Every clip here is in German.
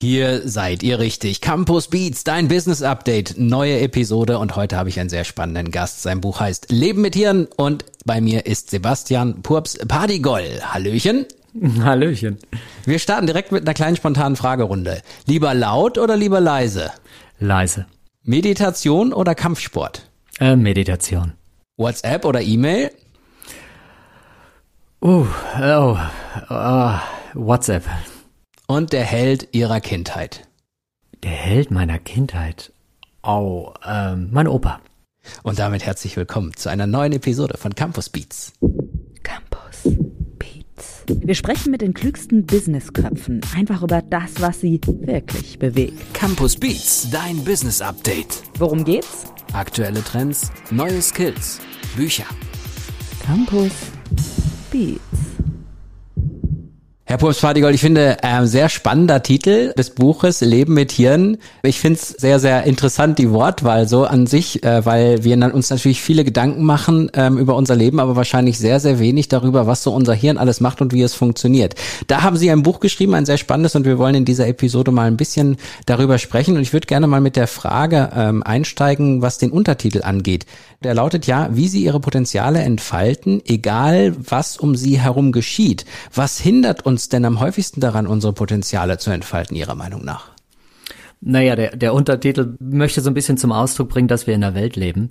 Hier seid ihr richtig. Campus Beats, dein Business Update, neue Episode und heute habe ich einen sehr spannenden Gast. Sein Buch heißt Leben mit Hirn und bei mir ist Sebastian Purps Partygoll. Hallöchen. Hallöchen. Wir starten direkt mit einer kleinen spontanen Fragerunde. Lieber laut oder lieber leise? Leise. Meditation oder Kampfsport? Äh, Meditation. WhatsApp oder E-Mail? Uh, oh, oh, WhatsApp. Und der Held ihrer Kindheit. Der Held meiner Kindheit. Oh, ähm, mein Opa. Und damit herzlich willkommen zu einer neuen Episode von Campus Beats. Campus Beats. Wir sprechen mit den klügsten Businessköpfen einfach über das, was sie wirklich bewegt. Campus Beats, dein Business Update. Worum geht's? Aktuelle Trends, neue Skills, Bücher. Campus Beats. Herr Pumps Fadigold, ich finde, äh, sehr spannender Titel des Buches Leben mit Hirn. Ich finde es sehr, sehr interessant, die Wortwahl so an sich, äh, weil wir uns natürlich viele Gedanken machen ähm, über unser Leben, aber wahrscheinlich sehr, sehr wenig darüber, was so unser Hirn alles macht und wie es funktioniert. Da haben Sie ein Buch geschrieben, ein sehr spannendes, und wir wollen in dieser Episode mal ein bisschen darüber sprechen. Und ich würde gerne mal mit der Frage ähm, einsteigen, was den Untertitel angeht. Der lautet ja, wie Sie Ihre Potenziale entfalten, egal was um Sie herum geschieht. Was hindert uns uns denn am häufigsten daran, unsere Potenziale zu entfalten, Ihrer Meinung nach? Naja, der, der Untertitel möchte so ein bisschen zum Ausdruck bringen, dass wir in einer Welt leben,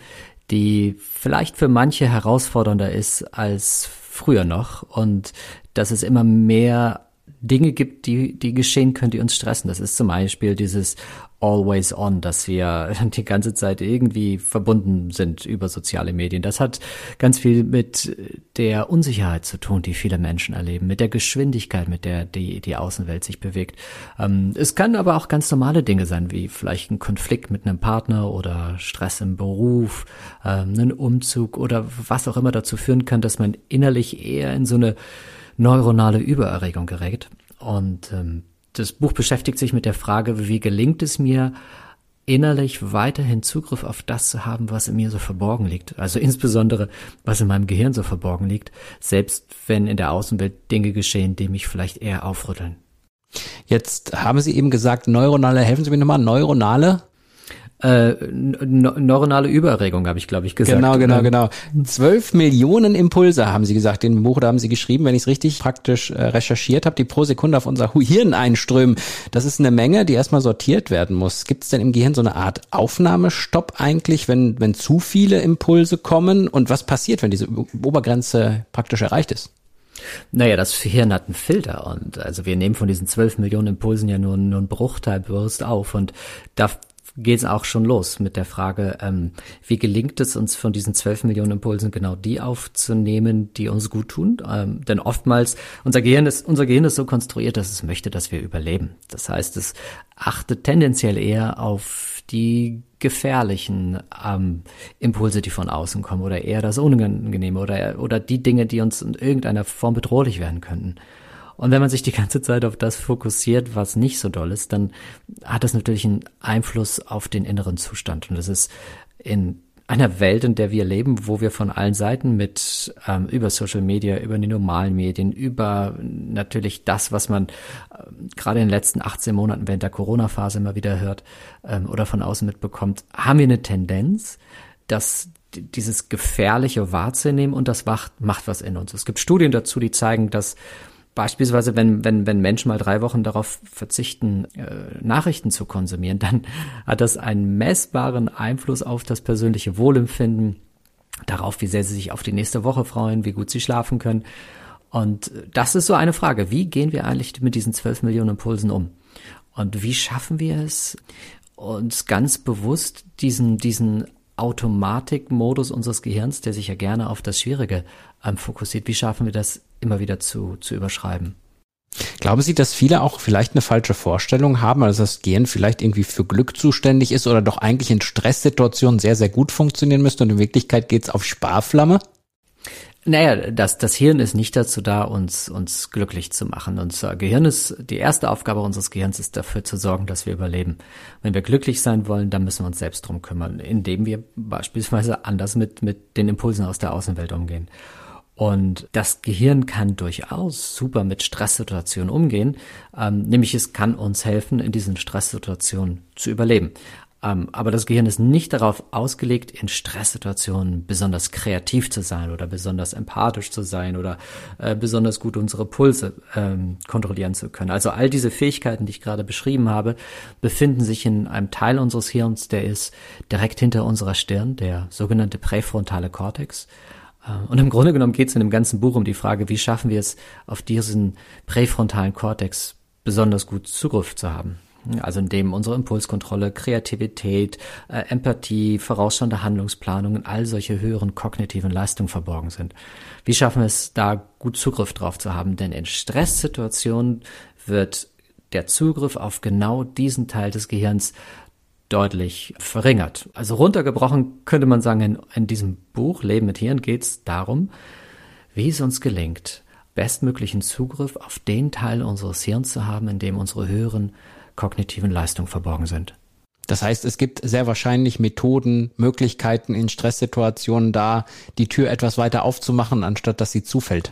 die vielleicht für manche herausfordernder ist als früher noch und dass es immer mehr Dinge gibt, die, die geschehen können, die uns stressen. Das ist zum Beispiel dieses always on, dass wir die ganze Zeit irgendwie verbunden sind über soziale Medien. Das hat ganz viel mit der Unsicherheit zu tun, die viele Menschen erleben, mit der Geschwindigkeit, mit der die, die Außenwelt sich bewegt. Ähm, es kann aber auch ganz normale Dinge sein, wie vielleicht ein Konflikt mit einem Partner oder Stress im Beruf, ähm, einen Umzug oder was auch immer dazu führen kann, dass man innerlich eher in so eine neuronale Übererregung gerät. Und ähm, das Buch beschäftigt sich mit der Frage, wie gelingt es mir, innerlich weiterhin Zugriff auf das zu haben, was in mir so verborgen liegt. Also insbesondere, was in meinem Gehirn so verborgen liegt, selbst wenn in der Außenwelt Dinge geschehen, die mich vielleicht eher aufrütteln. Jetzt haben Sie eben gesagt, neuronale, helfen Sie mir nochmal, neuronale äh, neuronale Übererregung, habe ich, glaube ich, gesagt. Genau, genau, genau. Zwölf Millionen Impulse haben Sie gesagt dem Buch, da haben Sie geschrieben, wenn ich es richtig praktisch äh, recherchiert habe, die pro Sekunde auf unser Hirn einströmen. Das ist eine Menge, die erstmal sortiert werden muss. Gibt es denn im Gehirn so eine Art Aufnahmestopp eigentlich, wenn, wenn zu viele Impulse kommen? Und was passiert, wenn diese Obergrenze praktisch erreicht ist? Naja, das Hirn hat einen Filter und also wir nehmen von diesen zwölf Millionen Impulsen ja nur, nur einen Bruchteil bewusst auf und da geht es auch schon los mit der Frage, ähm, wie gelingt es uns von diesen zwölf Millionen Impulsen genau die aufzunehmen, die uns gut tun? Ähm, denn oftmals, unser Gehirn ist, unser Gehirn ist so konstruiert, dass es möchte, dass wir überleben. Das heißt, es achtet tendenziell eher auf die gefährlichen ähm, Impulse, die von außen kommen oder eher das Unangenehme oder, oder die Dinge, die uns in irgendeiner Form bedrohlich werden könnten. Und wenn man sich die ganze Zeit auf das fokussiert, was nicht so doll ist, dann hat das natürlich einen Einfluss auf den inneren Zustand. Und das ist in einer Welt, in der wir leben, wo wir von allen Seiten mit ähm, über Social Media, über die normalen Medien, über natürlich das, was man ähm, gerade in den letzten 18 Monaten während der Corona-Phase immer wieder hört ähm, oder von außen mitbekommt, haben wir eine Tendenz, dass dieses Gefährliche wahrzunehmen und das macht, macht was in uns. Es gibt Studien dazu, die zeigen, dass Beispielsweise, wenn, wenn, wenn Menschen mal drei Wochen darauf verzichten, äh, Nachrichten zu konsumieren, dann hat das einen messbaren Einfluss auf das persönliche Wohlempfinden, darauf, wie sehr sie sich auf die nächste Woche freuen, wie gut sie schlafen können. Und das ist so eine Frage. Wie gehen wir eigentlich mit diesen zwölf Millionen Impulsen um? Und wie schaffen wir es, uns ganz bewusst diesen, diesen Automatikmodus unseres Gehirns, der sich ja gerne auf das Schwierige ähm, fokussiert, wie schaffen wir das immer wieder zu, zu überschreiben? Glauben Sie, dass viele auch vielleicht eine falsche Vorstellung haben, also das Gehirn vielleicht irgendwie für Glück zuständig ist oder doch eigentlich in Stresssituationen sehr, sehr gut funktionieren müsste und in Wirklichkeit geht es auf Sparflamme? Naja, das, das Hirn ist nicht dazu da, uns, uns glücklich zu machen. Unser Gehirn ist, die erste Aufgabe unseres Gehirns ist dafür zu sorgen, dass wir überleben. Wenn wir glücklich sein wollen, dann müssen wir uns selbst drum kümmern, indem wir beispielsweise anders mit, mit den Impulsen aus der Außenwelt umgehen. Und das Gehirn kann durchaus super mit Stresssituationen umgehen, ähm, nämlich es kann uns helfen, in diesen Stresssituationen zu überleben. Ähm, aber das Gehirn ist nicht darauf ausgelegt, in Stresssituationen besonders kreativ zu sein oder besonders empathisch zu sein oder äh, besonders gut unsere Pulse ähm, kontrollieren zu können. Also all diese Fähigkeiten, die ich gerade beschrieben habe, befinden sich in einem Teil unseres Hirns, der ist direkt hinter unserer Stirn, der sogenannte präfrontale Kortex. Äh, und im Grunde genommen geht es in dem ganzen Buch um die Frage, wie schaffen wir es, auf diesen präfrontalen Kortex besonders gut Zugriff zu haben. Also in dem unsere Impulskontrolle, Kreativität, äh, Empathie, vorausschauende Handlungsplanung und all solche höheren kognitiven Leistungen verborgen sind. Wie schaffen wir es, da gut Zugriff drauf zu haben? Denn in Stresssituationen wird der Zugriff auf genau diesen Teil des Gehirns deutlich verringert. Also runtergebrochen könnte man sagen, in, in diesem Buch Leben mit Hirn geht es darum, wie es uns gelingt, bestmöglichen Zugriff auf den Teil unseres Hirns zu haben, in dem unsere höheren kognitiven Leistungen verborgen sind. Das heißt, es gibt sehr wahrscheinlich Methoden, Möglichkeiten in Stresssituationen da, die Tür etwas weiter aufzumachen, anstatt dass sie zufällt.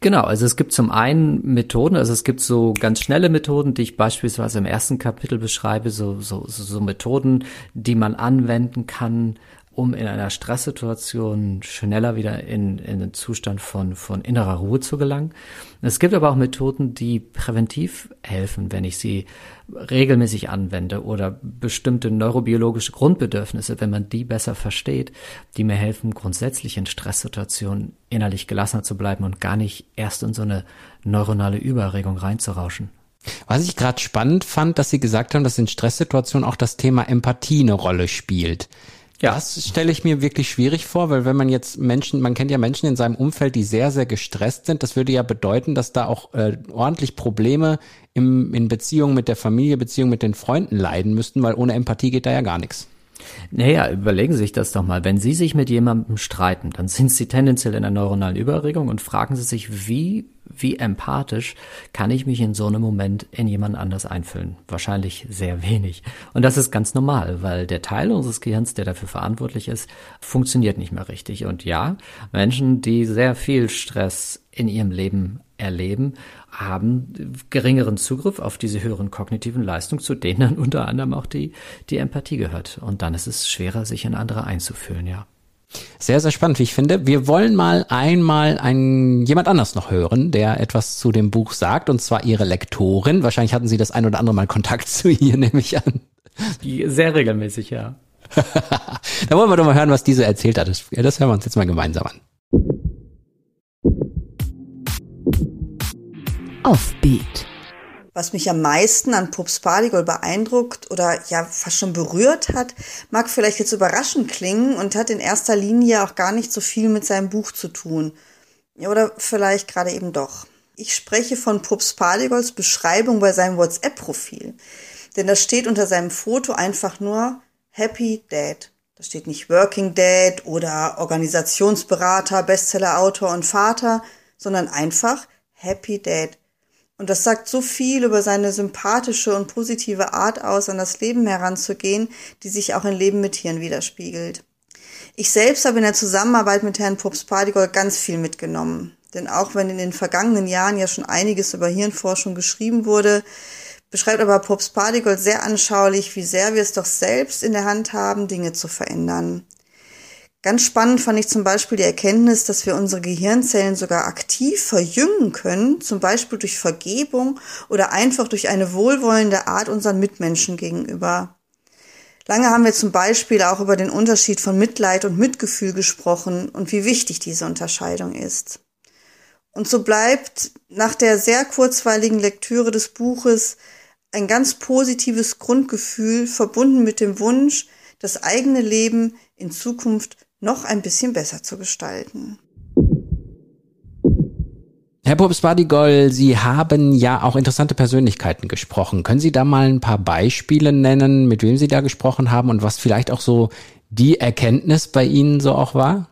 Genau, also es gibt zum einen Methoden, also es gibt so ganz schnelle Methoden, die ich beispielsweise im ersten Kapitel beschreibe, so, so, so Methoden, die man anwenden kann, um in einer Stresssituation schneller wieder in, in den Zustand von, von innerer Ruhe zu gelangen. Es gibt aber auch Methoden, die präventiv helfen, wenn ich sie regelmäßig anwende oder bestimmte neurobiologische Grundbedürfnisse, wenn man die besser versteht, die mir helfen, grundsätzlich in Stresssituationen innerlich gelassener zu bleiben und gar nicht erst in so eine neuronale Überregung reinzurauschen. Was ich gerade spannend fand, dass Sie gesagt haben, dass in Stresssituationen auch das Thema Empathie eine Rolle spielt. Ja. Das stelle ich mir wirklich schwierig vor, weil wenn man jetzt Menschen, man kennt ja Menschen in seinem Umfeld, die sehr, sehr gestresst sind, das würde ja bedeuten, dass da auch äh, ordentlich Probleme im, in Beziehungen mit der Familie, Beziehungen mit den Freunden leiden müssten, weil ohne Empathie geht da ja gar nichts. Naja, überlegen Sie sich das doch mal. Wenn Sie sich mit jemandem streiten, dann sind Sie tendenziell in einer neuronalen Überregung und fragen Sie sich, wie, wie empathisch kann ich mich in so einem Moment in jemand anders einfüllen? Wahrscheinlich sehr wenig. Und das ist ganz normal, weil der Teil unseres Gehirns, der dafür verantwortlich ist, funktioniert nicht mehr richtig. Und ja, Menschen, die sehr viel Stress in ihrem Leben erleben, haben geringeren Zugriff auf diese höheren kognitiven Leistungen, zu denen dann unter anderem auch die, die Empathie gehört. Und dann ist es schwerer, sich in andere einzufühlen, ja. Sehr, sehr spannend, wie ich finde. Wir wollen mal einmal ein, jemand anders noch hören, der etwas zu dem Buch sagt, und zwar Ihre Lektorin. Wahrscheinlich hatten Sie das ein oder andere Mal Kontakt zu ihr, nehme ich an. Sehr regelmäßig, ja. da wollen wir doch mal hören, was diese erzählt hat. Das, das hören wir uns jetzt mal gemeinsam an. Offbeat. Was mich am meisten an Pups Pardigol beeindruckt oder ja fast schon berührt hat, mag vielleicht jetzt überraschend klingen und hat in erster Linie auch gar nicht so viel mit seinem Buch zu tun. Oder vielleicht gerade eben doch. Ich spreche von Pups Pardigols Beschreibung bei seinem WhatsApp-Profil. Denn da steht unter seinem Foto einfach nur Happy Dad. Da steht nicht Working Dad oder Organisationsberater, Bestsellerautor und Vater, sondern einfach Happy Dad. Und das sagt so viel über seine sympathische und positive Art aus, an das Leben heranzugehen, die sich auch in Leben mit Tieren widerspiegelt. Ich selbst habe in der Zusammenarbeit mit Herrn Pups Pardigol ganz viel mitgenommen. Denn auch wenn in den vergangenen Jahren ja schon einiges über Hirnforschung geschrieben wurde, beschreibt aber Pups Pardigol sehr anschaulich, wie sehr wir es doch selbst in der Hand haben, Dinge zu verändern. Ganz spannend fand ich zum Beispiel die Erkenntnis, dass wir unsere Gehirnzellen sogar aktiv verjüngen können, zum Beispiel durch Vergebung oder einfach durch eine wohlwollende Art unseren Mitmenschen gegenüber. Lange haben wir zum Beispiel auch über den Unterschied von Mitleid und Mitgefühl gesprochen und wie wichtig diese Unterscheidung ist. Und so bleibt nach der sehr kurzweiligen Lektüre des Buches ein ganz positives Grundgefühl verbunden mit dem Wunsch, das eigene Leben in Zukunft noch ein bisschen besser zu gestalten. Herr Pops Badigol, Sie haben ja auch interessante Persönlichkeiten gesprochen. Können Sie da mal ein paar Beispiele nennen, mit wem Sie da gesprochen haben und was vielleicht auch so die Erkenntnis bei Ihnen so auch war?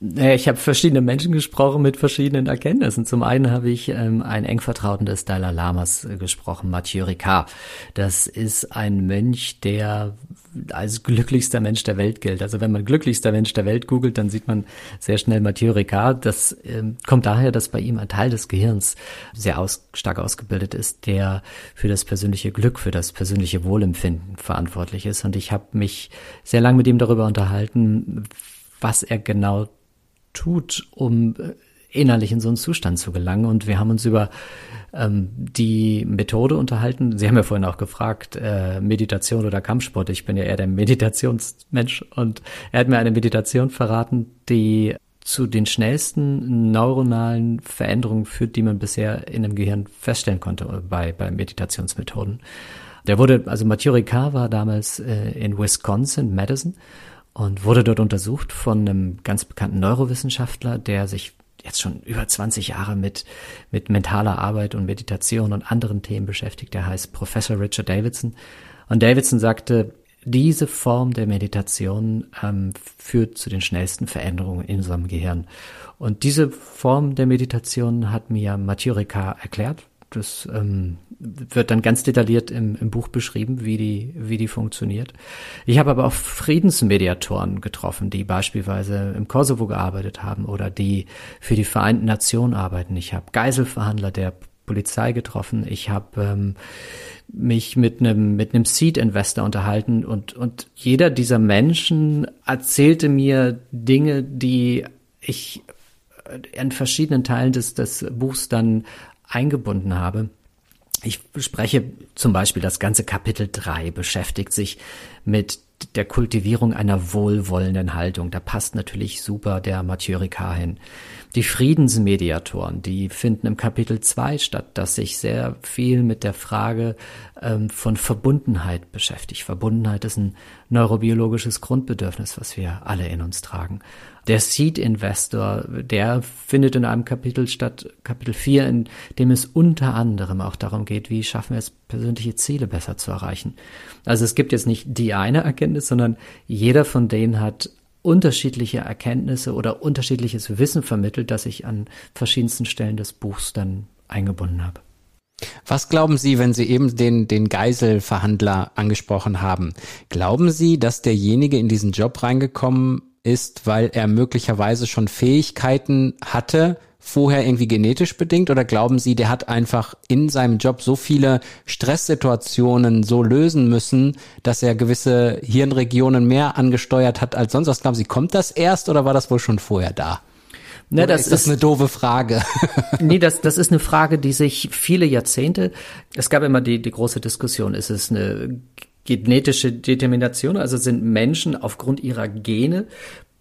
Ich habe verschiedene Menschen gesprochen mit verschiedenen Erkenntnissen. Zum einen habe ich ähm, einen eng Vertrauten des Dalai Lamas äh, gesprochen, Mathieu Ricard. Das ist ein Mönch, der als glücklichster Mensch der Welt gilt. Also wenn man glücklichster Mensch der Welt googelt, dann sieht man sehr schnell Mathieu Ricard. Das ähm, kommt daher, dass bei ihm ein Teil des Gehirns sehr aus, stark ausgebildet ist, der für das persönliche Glück, für das persönliche Wohlempfinden verantwortlich ist. Und ich habe mich sehr lange mit ihm darüber unterhalten, was er genau tut, um äh, innerlich in so einen Zustand zu gelangen. Und wir haben uns über ähm, die Methode unterhalten. Sie haben ja vorhin auch gefragt, äh, Meditation oder Kampfsport. Ich bin ja eher der Meditationsmensch und er hat mir eine Meditation verraten, die zu den schnellsten neuronalen Veränderungen führt, die man bisher in dem Gehirn feststellen konnte bei, bei Meditationsmethoden. Der wurde, also Mathieu Ricard war damals äh, in Wisconsin, Madison, und wurde dort untersucht von einem ganz bekannten Neurowissenschaftler, der sich jetzt schon über 20 Jahre mit, mit mentaler Arbeit und Meditation und anderen Themen beschäftigt. Der heißt Professor Richard Davidson. Und Davidson sagte, diese Form der Meditation ähm, führt zu den schnellsten Veränderungen in unserem Gehirn. Und diese Form der Meditation hat mir Mathieu Ricard erklärt. Das ähm, wird dann ganz detailliert im, im Buch beschrieben, wie die, wie die funktioniert. Ich habe aber auch Friedensmediatoren getroffen, die beispielsweise im Kosovo gearbeitet haben oder die für die Vereinten Nationen arbeiten. Ich habe Geiselverhandler der Polizei getroffen. Ich habe ähm, mich mit einem mit einem Seed Investor unterhalten und und jeder dieser Menschen erzählte mir Dinge, die ich in verschiedenen Teilen des des Buchs dann eingebunden habe. Ich spreche zum Beispiel das ganze Kapitel 3 beschäftigt sich mit der Kultivierung einer wohlwollenden Haltung. Da passt natürlich super der Mathieu Ricard hin. Die Friedensmediatoren, die finden im Kapitel 2 statt, das sich sehr viel mit der Frage ähm, von Verbundenheit beschäftigt. Verbundenheit ist ein neurobiologisches Grundbedürfnis, was wir alle in uns tragen. Der Seed Investor, der findet in einem Kapitel statt, Kapitel 4, in dem es unter anderem auch darum geht, wie schaffen wir es, persönliche Ziele besser zu erreichen. Also es gibt jetzt nicht die eine Erkenntnis, sondern jeder von denen hat unterschiedliche Erkenntnisse oder unterschiedliches Wissen vermittelt, das ich an verschiedensten Stellen des Buchs dann eingebunden habe. Was glauben Sie, wenn Sie eben den, den Geiselverhandler angesprochen haben? Glauben Sie, dass derjenige in diesen Job reingekommen ist, weil er möglicherweise schon Fähigkeiten hatte, vorher irgendwie genetisch bedingt oder glauben Sie, der hat einfach in seinem Job so viele Stresssituationen so lösen müssen, dass er gewisse Hirnregionen mehr angesteuert hat als sonst was? Glauben Sie, kommt das erst oder war das wohl schon vorher da? Ne, das ist das ist eine doofe Frage. nee, das, das ist eine Frage, die sich viele Jahrzehnte, es gab immer die, die große Diskussion, ist es eine genetische Determination, also sind Menschen aufgrund ihrer Gene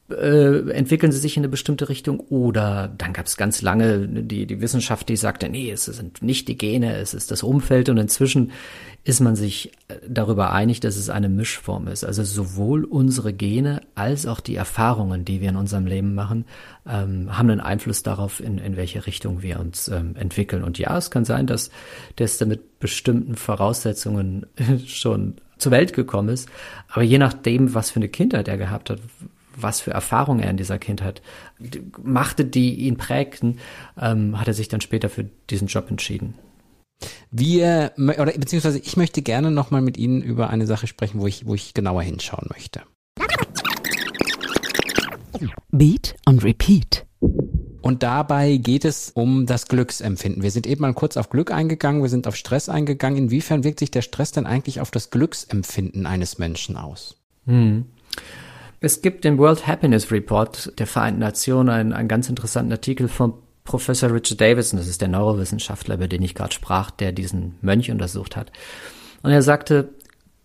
äh, entwickeln sie sich in eine bestimmte Richtung oder dann gab es ganz lange die, die Wissenschaft, die sagte, nee, es sind nicht die Gene, es ist das Umfeld und inzwischen ist man sich äh, darüber einig, dass es eine Mischform ist. Also sowohl unsere Gene als auch die Erfahrungen, die wir in unserem Leben machen, ähm, haben einen Einfluss darauf, in, in welche Richtung wir uns ähm, entwickeln. Und ja, es kann sein, dass der mit bestimmten Voraussetzungen schon zur Welt gekommen ist. Aber je nachdem, was für eine Kindheit er gehabt hat, was für Erfahrungen er in dieser Kindheit machte, die ihn prägten, ähm, hat er sich dann später für diesen Job entschieden. Wir, oder beziehungsweise ich möchte gerne nochmal mit Ihnen über eine Sache sprechen, wo ich, wo ich genauer hinschauen möchte. Beat und Repeat. Und dabei geht es um das Glücksempfinden. Wir sind eben mal kurz auf Glück eingegangen, wir sind auf Stress eingegangen. Inwiefern wirkt sich der Stress denn eigentlich auf das Glücksempfinden eines Menschen aus? Hm. Es gibt den World Happiness Report der Vereinten Nationen einen, einen ganz interessanten Artikel von Professor Richard Davidson, das ist der Neurowissenschaftler, über den ich gerade sprach, der diesen Mönch untersucht hat. Und er sagte,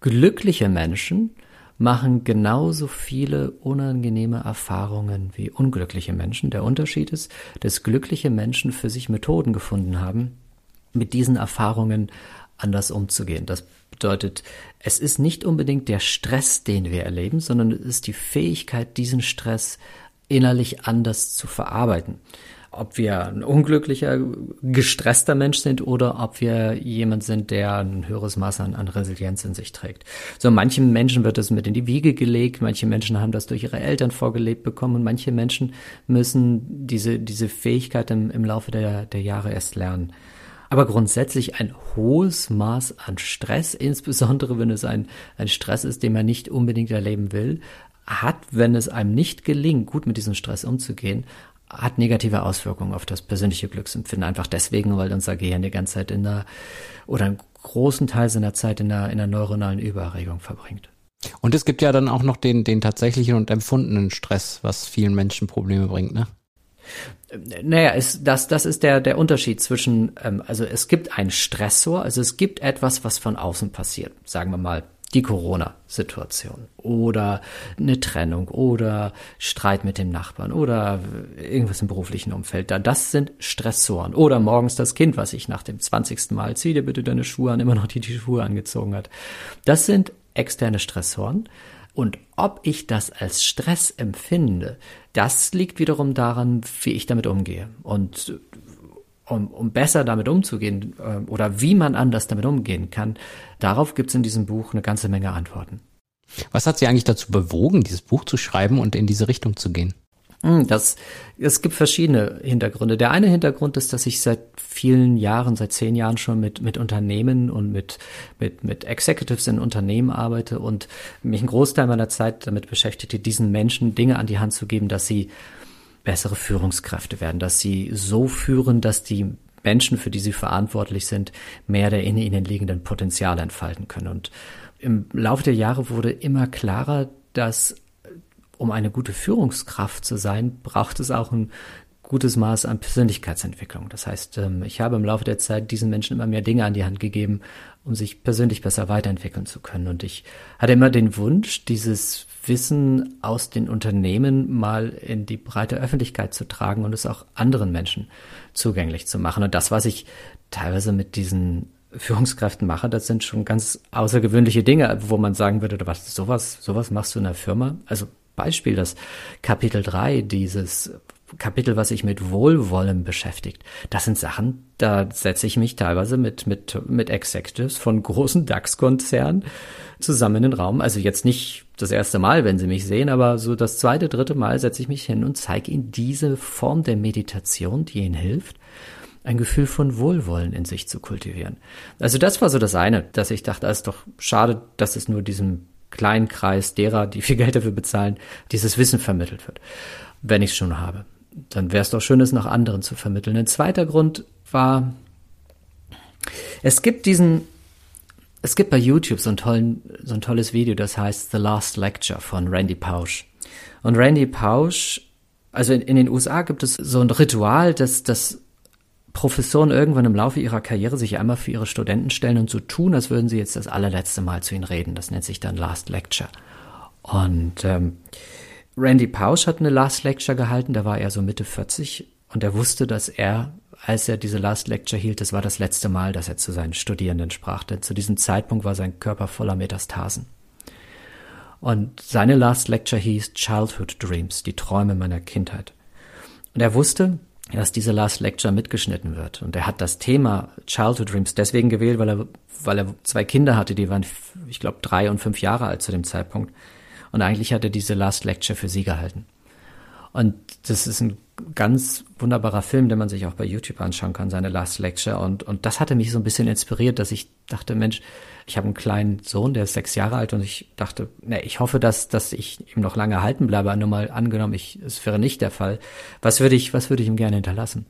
glückliche Menschen machen genauso viele unangenehme Erfahrungen wie unglückliche Menschen. Der Unterschied ist, dass glückliche Menschen für sich Methoden gefunden haben, mit diesen Erfahrungen anders umzugehen. Das bedeutet, es ist nicht unbedingt der Stress, den wir erleben, sondern es ist die Fähigkeit, diesen Stress innerlich anders zu verarbeiten. Ob wir ein unglücklicher, gestresster Mensch sind oder ob wir jemand sind, der ein höheres Maß an, an Resilienz in sich trägt. So manchen Menschen wird das mit in die Wiege gelegt, manche Menschen haben das durch ihre Eltern vorgelebt bekommen und manche Menschen müssen diese, diese Fähigkeit im, im Laufe der, der Jahre erst lernen. Aber grundsätzlich ein hohes Maß an Stress, insbesondere wenn es ein, ein Stress ist, den man nicht unbedingt erleben will, hat, wenn es einem nicht gelingt, gut mit diesem Stress umzugehen, hat negative Auswirkungen auf das persönliche Glücksempfinden. Einfach deswegen, weil unser Gehirn die ganze Zeit in der, oder einen großen Teil seiner Zeit in der, in der neuronalen Übererregung verbringt. Und es gibt ja dann auch noch den, den tatsächlichen und empfundenen Stress, was vielen Menschen Probleme bringt, ne? Naja, es, das, das ist der, der Unterschied zwischen, ähm, also es gibt einen Stressor, also es gibt etwas, was von außen passiert. Sagen wir mal, die Corona-Situation oder eine Trennung oder Streit mit dem Nachbarn oder irgendwas im beruflichen Umfeld. Das sind Stressoren. Oder morgens das Kind, was ich nach dem 20. Mal, zieh dir bitte deine Schuhe an, immer noch die, die Schuhe angezogen hat. Das sind externe Stressoren. Und ob ich das als Stress empfinde, das liegt wiederum daran, wie ich damit umgehe. Und um, um besser damit umzugehen äh, oder wie man anders damit umgehen kann, darauf gibt es in diesem Buch eine ganze Menge Antworten. Was hat Sie eigentlich dazu bewogen, dieses Buch zu schreiben und in diese Richtung zu gehen? Hm, das, es gibt verschiedene Hintergründe. Der eine Hintergrund ist, dass ich seit vielen Jahren, seit zehn Jahren schon mit, mit Unternehmen und mit, mit, mit Executives in Unternehmen arbeite und mich einen Großteil meiner Zeit damit beschäftigte, diesen Menschen Dinge an die Hand zu geben, dass sie bessere Führungskräfte werden, dass sie so führen, dass die Menschen, für die sie verantwortlich sind, mehr der in ihnen liegenden Potenziale entfalten können. Und im Laufe der Jahre wurde immer klarer, dass um eine gute Führungskraft zu sein, braucht es auch ein gutes Maß an Persönlichkeitsentwicklung. Das heißt, ähm, ich habe im Laufe der Zeit diesen Menschen immer mehr Dinge an die Hand gegeben, um sich persönlich besser weiterentwickeln zu können. Und ich hatte immer den Wunsch, dieses Wissen aus den Unternehmen mal in die breite Öffentlichkeit zu tragen und es auch anderen Menschen zugänglich zu machen. Und das, was ich teilweise mit diesen Führungskräften mache, das sind schon ganz außergewöhnliche Dinge, wo man sagen würde, was, sowas, sowas machst du in der Firma? Also Beispiel, das Kapitel 3, dieses Kapitel, was sich mit Wohlwollen beschäftigt. Das sind Sachen, da setze ich mich teilweise mit, mit, mit Executives von großen DAX-Konzernen zusammen in den Raum. Also jetzt nicht das erste Mal, wenn sie mich sehen, aber so das zweite, dritte Mal setze ich mich hin und zeige ihnen diese Form der Meditation, die ihnen hilft, ein Gefühl von Wohlwollen in sich zu kultivieren. Also das war so das eine, dass ich dachte, es ist doch schade, dass es nur diesem kleinen Kreis derer, die viel Geld dafür bezahlen, dieses Wissen vermittelt wird, wenn ich es schon habe. Dann wäre es doch schön, es nach anderen zu vermitteln. Ein zweiter Grund war, es gibt diesen, es gibt bei YouTube so, einen tollen, so ein tolles Video, das heißt The Last Lecture von Randy Pausch. Und Randy Pausch, also in, in den USA gibt es so ein Ritual, dass das Professoren irgendwann im Laufe ihrer Karriere sich einmal für ihre Studenten stellen und so tun, als würden sie jetzt das allerletzte Mal zu ihnen reden. Das nennt sich dann Last Lecture. Und ähm, Randy Pausch hat eine Last Lecture gehalten, da war er so Mitte 40 und er wusste, dass er, als er diese Last Lecture hielt, das war das letzte Mal, dass er zu seinen Studierenden sprach, denn zu diesem Zeitpunkt war sein Körper voller Metastasen. Und seine Last Lecture hieß Childhood Dreams, die Träume meiner Kindheit. Und er wusste, dass diese Last Lecture mitgeschnitten wird. Und er hat das Thema Childhood Dreams deswegen gewählt, weil er, weil er zwei Kinder hatte, die waren, ich glaube, drei und fünf Jahre alt zu dem Zeitpunkt. Und eigentlich hat er diese Last Lecture für sie gehalten. Und das ist ein ganz wunderbarer Film, den man sich auch bei YouTube anschauen kann, seine Last Lecture. Und, und das hatte mich so ein bisschen inspiriert, dass ich dachte, Mensch, ich habe einen kleinen Sohn, der ist sechs Jahre alt und ich dachte, ne, ich hoffe, dass, dass ich ihm noch lange erhalten bleibe. Nur mal angenommen, ich, es wäre nicht der Fall. Was würde ich, was würde ich ihm gerne hinterlassen?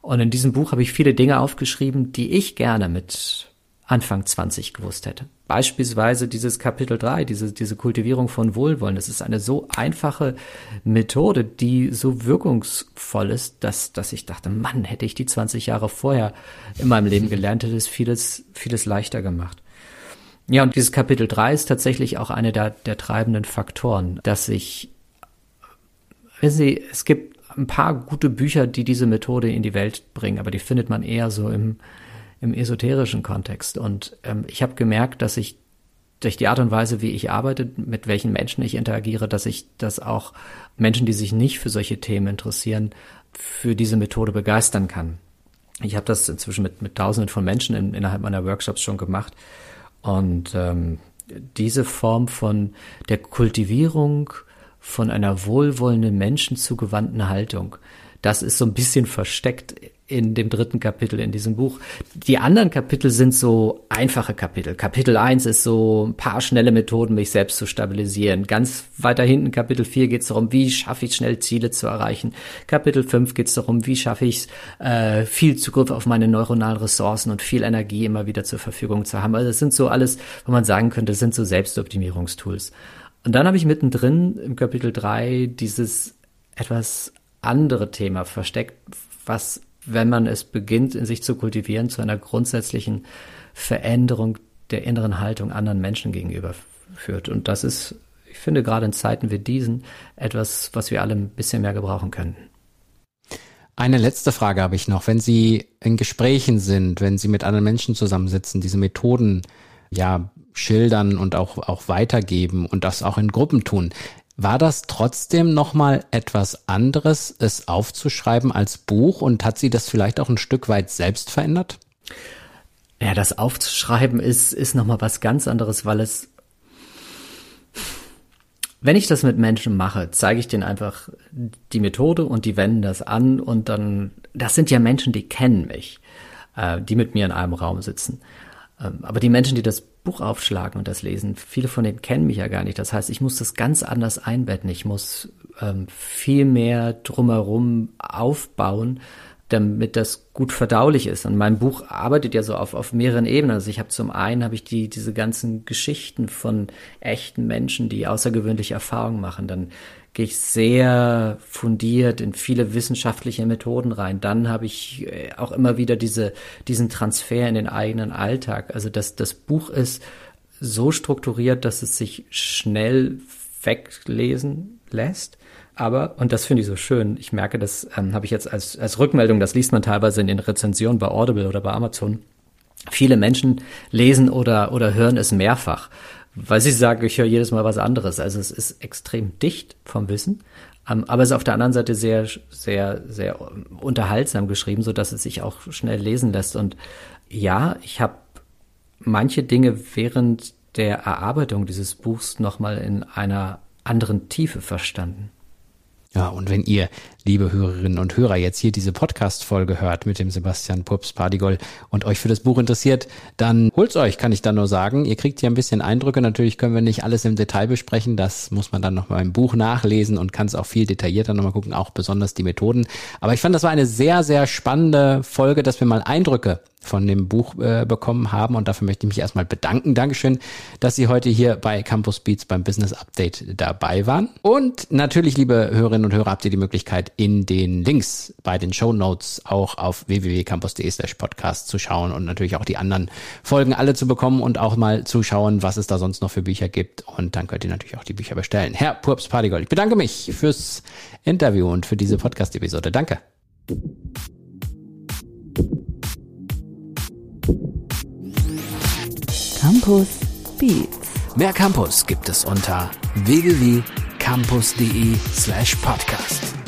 Und in diesem Buch habe ich viele Dinge aufgeschrieben, die ich gerne mit Anfang 20 gewusst hätte. Beispielsweise dieses Kapitel 3, diese, diese Kultivierung von Wohlwollen. Das ist eine so einfache Methode, die so wirkungsvoll ist, dass, dass ich dachte, Mann, hätte ich die 20 Jahre vorher in meinem Leben gelernt, hätte es vieles, vieles leichter gemacht. Ja, und dieses Kapitel 3 ist tatsächlich auch eine der, der treibenden Faktoren, dass ich, wissen Sie, es gibt ein paar gute Bücher, die diese Methode in die Welt bringen, aber die findet man eher so im, im esoterischen Kontext. Und ähm, ich habe gemerkt, dass ich durch die Art und Weise, wie ich arbeite, mit welchen Menschen ich interagiere, dass ich das auch Menschen, die sich nicht für solche Themen interessieren, für diese Methode begeistern kann. Ich habe das inzwischen mit, mit Tausenden von Menschen in, innerhalb meiner Workshops schon gemacht. Und ähm, diese Form von der Kultivierung von einer wohlwollenden Menschen zugewandten Haltung, das ist so ein bisschen versteckt in dem dritten Kapitel in diesem Buch. Die anderen Kapitel sind so einfache Kapitel. Kapitel 1 ist so ein paar schnelle Methoden, mich selbst zu stabilisieren. Ganz weiter hinten, Kapitel 4 geht es darum, wie schaffe ich schnell Ziele zu erreichen. Kapitel 5 geht es darum, wie schaffe ich äh, viel Zugriff auf meine neuronalen Ressourcen und viel Energie immer wieder zur Verfügung zu haben. Also das sind so alles, wo man sagen könnte, das sind so Selbstoptimierungstools. Und dann habe ich mittendrin im Kapitel 3 dieses etwas andere Thema versteckt, was wenn man es beginnt, in sich zu kultivieren, zu einer grundsätzlichen Veränderung der inneren Haltung anderen Menschen gegenüber führt. Und das ist, ich finde, gerade in Zeiten wie diesen etwas, was wir alle ein bisschen mehr gebrauchen könnten. Eine letzte Frage habe ich noch. Wenn Sie in Gesprächen sind, wenn Sie mit anderen Menschen zusammensitzen, diese Methoden ja schildern und auch, auch weitergeben und das auch in Gruppen tun, war das trotzdem nochmal etwas anderes, es aufzuschreiben als Buch und hat sie das vielleicht auch ein Stück weit selbst verändert? Ja, das aufzuschreiben ist, ist nochmal was ganz anderes, weil es, wenn ich das mit Menschen mache, zeige ich denen einfach die Methode und die wenden das an und dann, das sind ja Menschen, die kennen mich, äh, die mit mir in einem Raum sitzen. Ähm, aber die Menschen, die das Buch aufschlagen und das lesen, viele von denen kennen mich ja gar nicht. Das heißt, ich muss das ganz anders einbetten. Ich muss ähm, viel mehr drumherum aufbauen, damit das gut verdaulich ist. Und mein Buch arbeitet ja so auf, auf mehreren Ebenen. Also ich habe zum einen habe ich die diese ganzen Geschichten von echten Menschen, die außergewöhnliche Erfahrungen machen. Dann gehe ich sehr fundiert in viele wissenschaftliche Methoden rein. Dann habe ich äh, auch immer wieder diese, diesen Transfer in den eigenen Alltag. Also das, das Buch ist so strukturiert, dass es sich schnell weglesen lässt. Aber, und das finde ich so schön, ich merke, das ähm, habe ich jetzt als, als Rückmeldung, das liest man teilweise in den Rezensionen bei Audible oder bei Amazon. Viele Menschen lesen oder, oder hören es mehrfach weil sie sagen, ich höre jedes Mal was anderes. Also es ist extrem dicht vom Wissen, ähm, aber es ist auf der anderen Seite sehr, sehr, sehr unterhaltsam geschrieben, so dass es sich auch schnell lesen lässt. Und ja, ich habe manche Dinge während der Erarbeitung dieses Buchs nochmal in einer anderen Tiefe verstanden. Ja, und wenn ihr, liebe Hörerinnen und Hörer, jetzt hier diese Podcast-Folge hört mit dem Sebastian Pups Pardigol und euch für das Buch interessiert, dann holt's euch, kann ich dann nur sagen. Ihr kriegt hier ein bisschen Eindrücke. Natürlich können wir nicht alles im Detail besprechen. Das muss man dann noch mal im Buch nachlesen und kann es auch viel detaillierter nochmal gucken, auch besonders die Methoden. Aber ich fand, das war eine sehr, sehr spannende Folge, dass wir mal Eindrücke von dem Buch äh, bekommen haben. Und dafür möchte ich mich erstmal bedanken. Dankeschön, dass Sie heute hier bei Campus Beats beim Business Update dabei waren. Und natürlich, liebe Hörerinnen und Hörer, habt ihr die Möglichkeit, in den Links bei den Show Notes auch auf www.campus.de slash podcast zu schauen und natürlich auch die anderen Folgen alle zu bekommen und auch mal zu schauen, was es da sonst noch für Bücher gibt. Und dann könnt ihr natürlich auch die Bücher bestellen. Herr Purps Partygold, ich bedanke mich fürs Interview und für diese Podcast-Episode. Danke. Campus Beats. Mehr Campus gibt es unter www.campus.de slash podcast.